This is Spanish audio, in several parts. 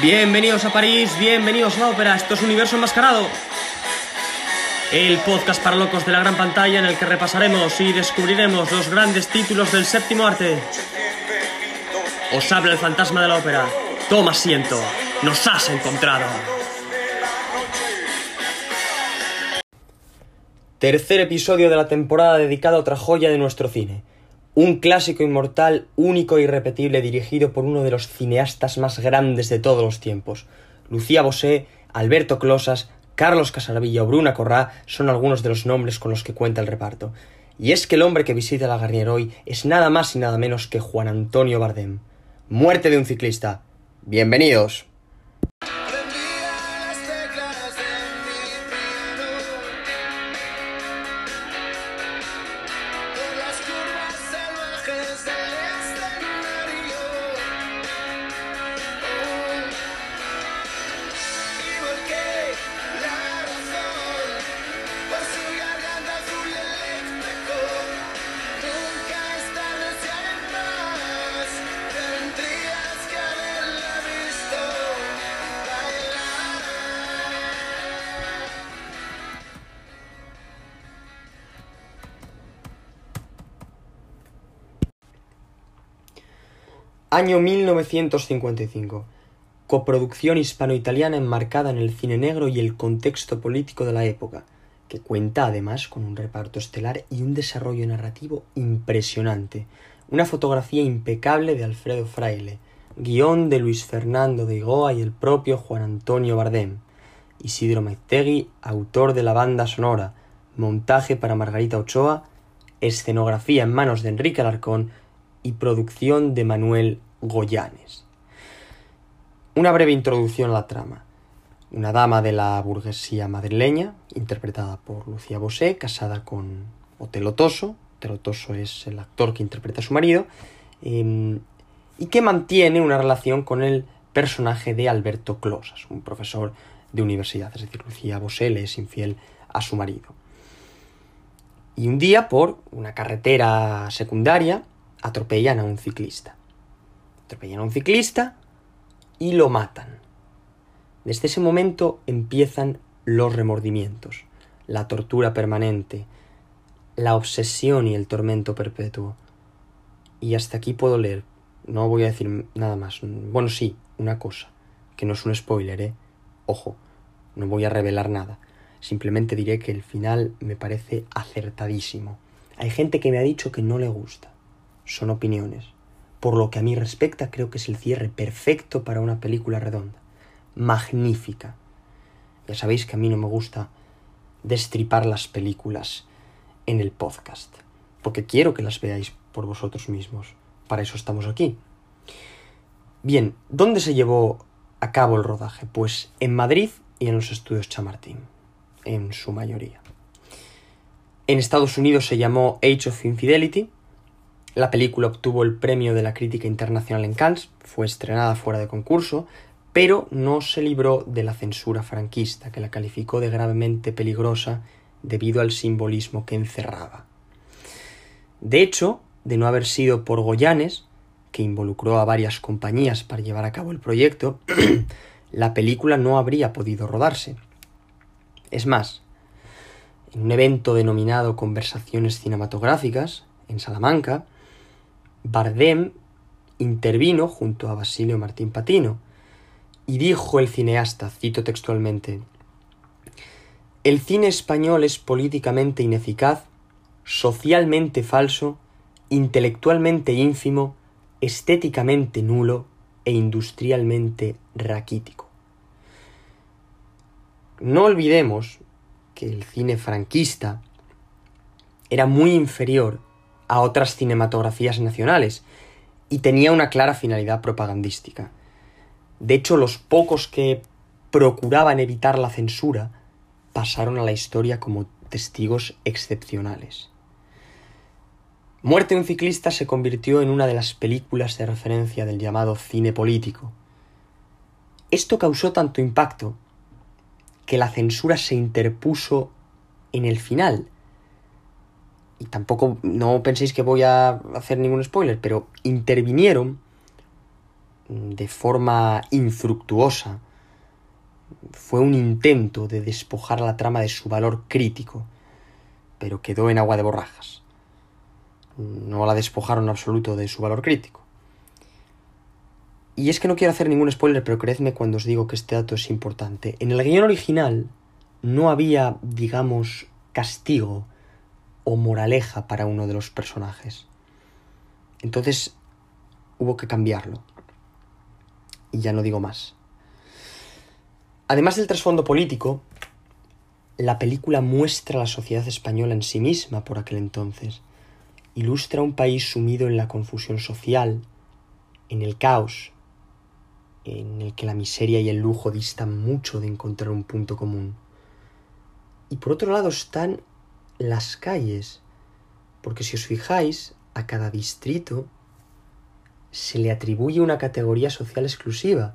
Bienvenidos a París, bienvenidos a la ópera, esto es Universo Enmascarado. El podcast para locos de la gran pantalla en el que repasaremos y descubriremos los grandes títulos del séptimo arte. Os habla el fantasma de la ópera. Toma asiento, nos has encontrado. Tercer episodio de la temporada dedicado a otra joya de nuestro cine. Un clásico inmortal, único e irrepetible, dirigido por uno de los cineastas más grandes de todos los tiempos. Lucía Bosé, Alberto Closas, Carlos Casaravilla o Bruna Corrá son algunos de los nombres con los que cuenta el reparto. Y es que el hombre que visita la Garnier hoy es nada más y nada menos que Juan Antonio Bardem. Muerte de un ciclista. Bienvenidos. Año 1955. Coproducción hispano-italiana enmarcada en el cine negro y el contexto político de la época, que cuenta además con un reparto estelar y un desarrollo narrativo impresionante, una fotografía impecable de Alfredo Fraile, guion de Luis Fernando de Igoa y el propio Juan Antonio Bardem, Isidro Maiztegui, autor de la banda sonora, montaje para Margarita Ochoa, escenografía en manos de Enrique Alarcón y producción de Manuel Goyanes. Una breve introducción a la trama. Una dama de la burguesía madrileña, interpretada por Lucía Bosé, casada con Otelo Toso. Otelo Toso es el actor que interpreta a su marido. Eh, y que mantiene una relación con el personaje de Alberto Closas, un profesor de universidad. Es decir, Lucía Bosé le es infiel a su marido. Y un día, por una carretera secundaria, atropellan a un ciclista. Atropellan a un ciclista y lo matan. Desde ese momento empiezan los remordimientos, la tortura permanente, la obsesión y el tormento perpetuo. Y hasta aquí puedo leer. No voy a decir nada más. Bueno, sí, una cosa, que no es un spoiler, ¿eh? Ojo, no voy a revelar nada. Simplemente diré que el final me parece acertadísimo. Hay gente que me ha dicho que no le gusta son opiniones. Por lo que a mí respecta, creo que es el cierre perfecto para una película redonda. Magnífica. Ya sabéis que a mí no me gusta destripar las películas en el podcast, porque quiero que las veáis por vosotros mismos. Para eso estamos aquí. Bien, ¿dónde se llevó a cabo el rodaje? Pues en Madrid y en los estudios Chamartín, en su mayoría. En Estados Unidos se llamó Age of Infidelity la película obtuvo el premio de la crítica internacional en Cannes, fue estrenada fuera de concurso, pero no se libró de la censura franquista, que la calificó de gravemente peligrosa debido al simbolismo que encerraba. De hecho, de no haber sido por Goyanes, que involucró a varias compañías para llevar a cabo el proyecto, la película no habría podido rodarse. Es más, en un evento denominado Conversaciones Cinematográficas, en Salamanca, Bardem intervino junto a Basilio Martín Patino y dijo el cineasta, cito textualmente, El cine español es políticamente ineficaz, socialmente falso, intelectualmente ínfimo, estéticamente nulo e industrialmente raquítico. No olvidemos que el cine franquista era muy inferior a otras cinematografías nacionales y tenía una clara finalidad propagandística. De hecho, los pocos que procuraban evitar la censura pasaron a la historia como testigos excepcionales. Muerte de un ciclista se convirtió en una de las películas de referencia del llamado cine político. Esto causó tanto impacto que la censura se interpuso en el final, y tampoco no penséis que voy a hacer ningún spoiler, pero intervinieron de forma infructuosa. Fue un intento de despojar la trama de su valor crítico, pero quedó en agua de borrajas. No la despojaron en absoluto de su valor crítico. Y es que no quiero hacer ningún spoiler, pero creedme cuando os digo que este dato es importante. En el guion original no había, digamos, castigo o moraleja para uno de los personajes. Entonces hubo que cambiarlo. Y ya no digo más. Además del trasfondo político, la película muestra la sociedad española en sí misma por aquel entonces. Ilustra un país sumido en la confusión social, en el caos, en el que la miseria y el lujo distan mucho de encontrar un punto común. Y por otro lado están las calles, porque si os fijáis, a cada distrito se le atribuye una categoría social exclusiva.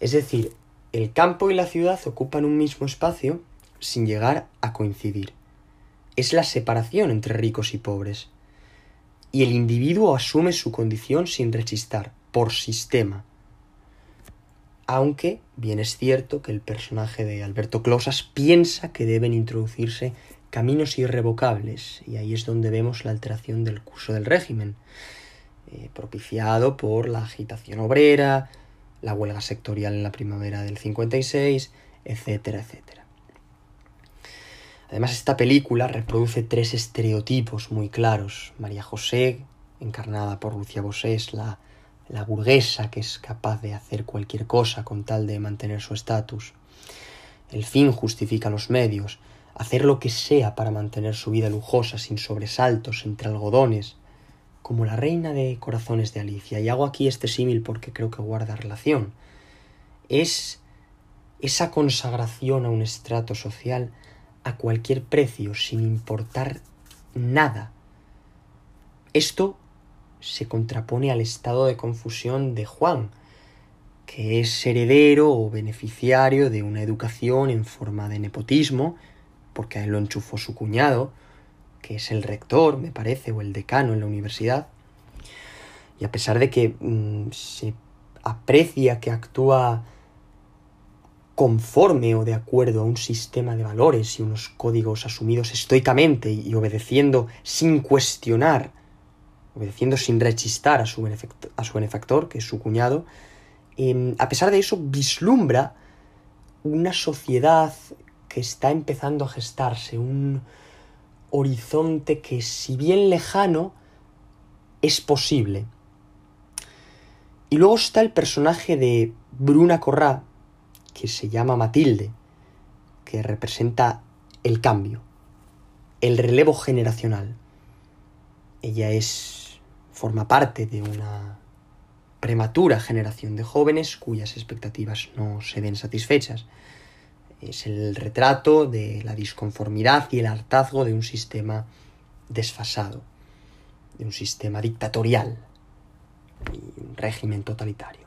Es decir, el campo y la ciudad ocupan un mismo espacio sin llegar a coincidir. Es la separación entre ricos y pobres. Y el individuo asume su condición sin rechistar, por sistema aunque bien es cierto que el personaje de Alberto Closas piensa que deben introducirse caminos irrevocables, y ahí es donde vemos la alteración del curso del régimen, eh, propiciado por la agitación obrera, la huelga sectorial en la primavera del 56, etcétera, etcétera. Además, esta película reproduce tres estereotipos muy claros. María José, encarnada por Lucia Bosés, la la burguesa que es capaz de hacer cualquier cosa con tal de mantener su estatus. El fin justifica los medios, hacer lo que sea para mantener su vida lujosa sin sobresaltos entre algodones, como la reina de corazones de Alicia. Y hago aquí este símil porque creo que guarda relación. Es esa consagración a un estrato social a cualquier precio, sin importar nada. Esto se contrapone al estado de confusión de Juan, que es heredero o beneficiario de una educación en forma de nepotismo, porque a él lo enchufó su cuñado, que es el rector, me parece, o el decano en la universidad. Y a pesar de que mm, se aprecia que actúa conforme o de acuerdo a un sistema de valores y unos códigos asumidos estoicamente y obedeciendo sin cuestionar obedeciendo sin rechistar a su, benefactor, que es su cuñado, em, a pesar de eso vislumbra una sociedad que está empezando a gestarse, un horizonte que si bien lejano, es posible. Y luego está el personaje de Bruna Corrá, que se llama Matilde, que representa el cambio, el relevo generacional. Ella es forma parte de una prematura generación de jóvenes cuyas expectativas no se ven satisfechas. Es el retrato de la disconformidad y el hartazgo de un sistema desfasado, de un sistema dictatorial y un régimen totalitario.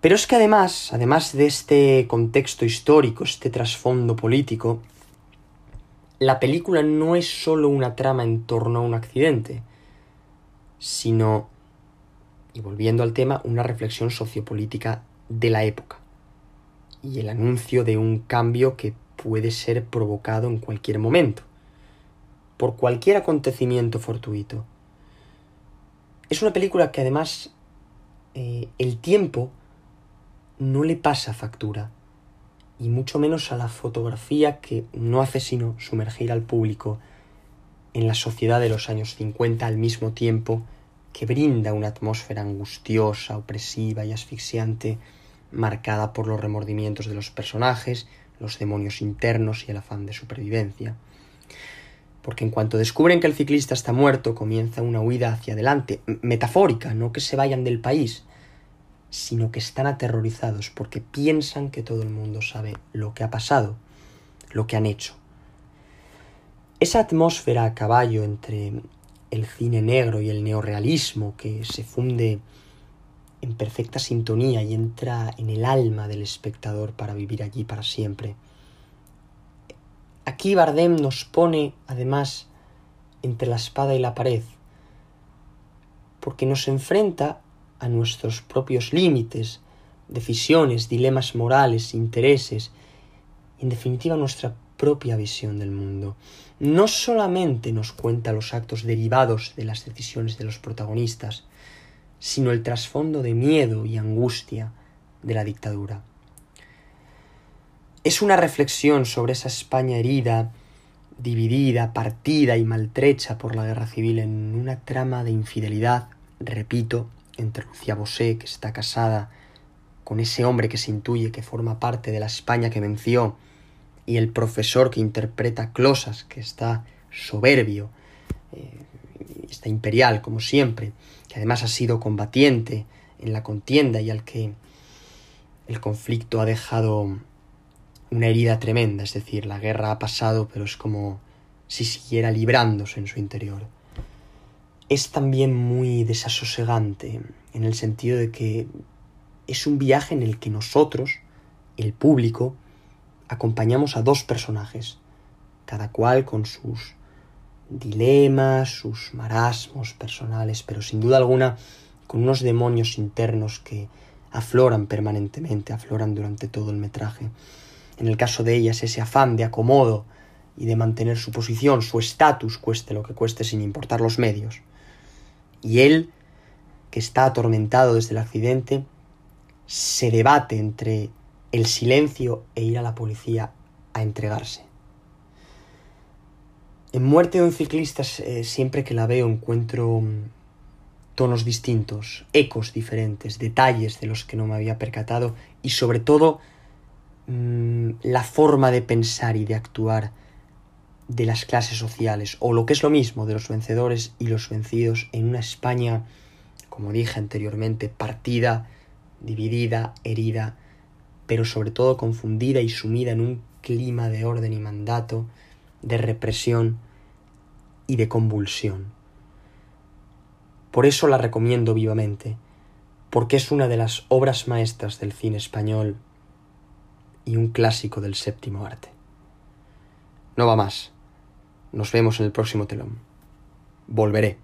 Pero es que además, además de este contexto histórico, este trasfondo político, la película no es solo una trama en torno a un accidente, sino, y volviendo al tema, una reflexión sociopolítica de la época y el anuncio de un cambio que puede ser provocado en cualquier momento, por cualquier acontecimiento fortuito. Es una película que además eh, el tiempo no le pasa factura y mucho menos a la fotografía que no hace sino sumergir al público en la sociedad de los años 50 al mismo tiempo que brinda una atmósfera angustiosa, opresiva y asfixiante, marcada por los remordimientos de los personajes, los demonios internos y el afán de supervivencia. Porque en cuanto descubren que el ciclista está muerto, comienza una huida hacia adelante, metafórica, no que se vayan del país, sino que están aterrorizados porque piensan que todo el mundo sabe lo que ha pasado, lo que han hecho. Esa atmósfera a caballo entre el cine negro y el neorrealismo que se funde en perfecta sintonía y entra en el alma del espectador para vivir allí para siempre. Aquí Bardem nos pone, además, entre la espada y la pared, porque nos enfrenta a nuestros propios límites, decisiones, dilemas morales, intereses, en definitiva nuestra propia visión del mundo. No solamente nos cuenta los actos derivados de las decisiones de los protagonistas, sino el trasfondo de miedo y angustia de la dictadura. Es una reflexión sobre esa España herida, dividida, partida y maltrecha por la guerra civil en una trama de infidelidad, repito, entre Lucía Bosé, que está casada con ese hombre que se intuye que forma parte de la España que venció, y el profesor que interpreta Closas, que está soberbio, eh, está imperial, como siempre, que además ha sido combatiente en la contienda y al que el conflicto ha dejado una herida tremenda, es decir, la guerra ha pasado, pero es como si siguiera librándose en su interior. Es también muy desasosegante, en el sentido de que es un viaje en el que nosotros, el público, acompañamos a dos personajes, cada cual con sus dilemas, sus marasmos personales, pero sin duda alguna con unos demonios internos que afloran permanentemente, afloran durante todo el metraje. En el caso de ellas, ese afán de acomodo y de mantener su posición, su estatus, cueste lo que cueste sin importar los medios. Y él, que está atormentado desde el accidente, se debate entre el silencio e ir a la policía a entregarse. En Muerte de un ciclista, eh, siempre que la veo encuentro mm, tonos distintos, ecos diferentes, detalles de los que no me había percatado y sobre todo mm, la forma de pensar y de actuar de las clases sociales, o lo que es lo mismo, de los vencedores y los vencidos en una España, como dije anteriormente, partida, dividida, herida, pero sobre todo confundida y sumida en un clima de orden y mandato, de represión y de convulsión. Por eso la recomiendo vivamente, porque es una de las obras maestras del cine español y un clásico del séptimo arte. No va más. Nos vemos en el próximo telón. Volveré.